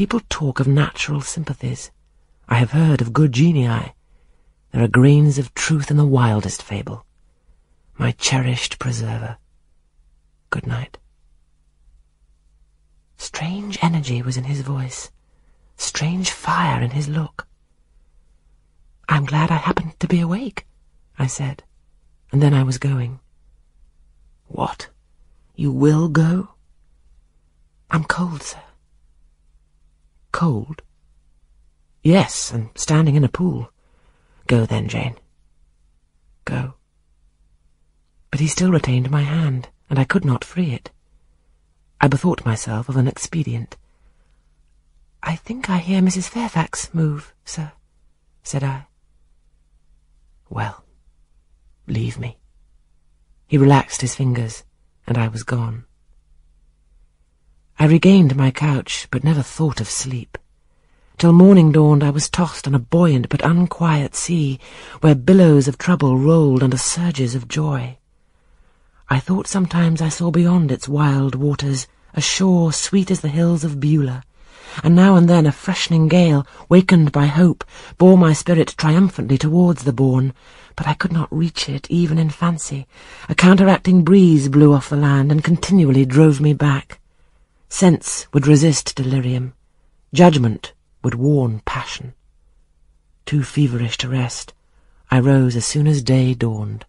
People talk of natural sympathies. I have heard of good genii. There are grains of truth in the wildest fable. My cherished preserver. Good night. Strange energy was in his voice, strange fire in his look. I'm glad I happened to be awake, I said, and then I was going. What? You will go? I'm cold, sir. Cold? Yes, and standing in a pool. Go then, Jane. Go. But he still retained my hand, and I could not free it. I bethought myself of an expedient. I think I hear Mrs. Fairfax move, sir, said I. Well, leave me. He relaxed his fingers, and I was gone. I regained my couch, but never thought of sleep. Till morning dawned I was tossed on a buoyant but unquiet sea, where billows of trouble rolled under surges of joy. I thought sometimes I saw beyond its wild waters a shore sweet as the hills of Beulah, and now and then a freshening gale, wakened by hope, bore my spirit triumphantly towards the bourne, but I could not reach it even in fancy. A counteracting breeze blew off the land and continually drove me back. Sense would resist delirium. Judgment would warn passion. Too feverish to rest, I rose as soon as day dawned.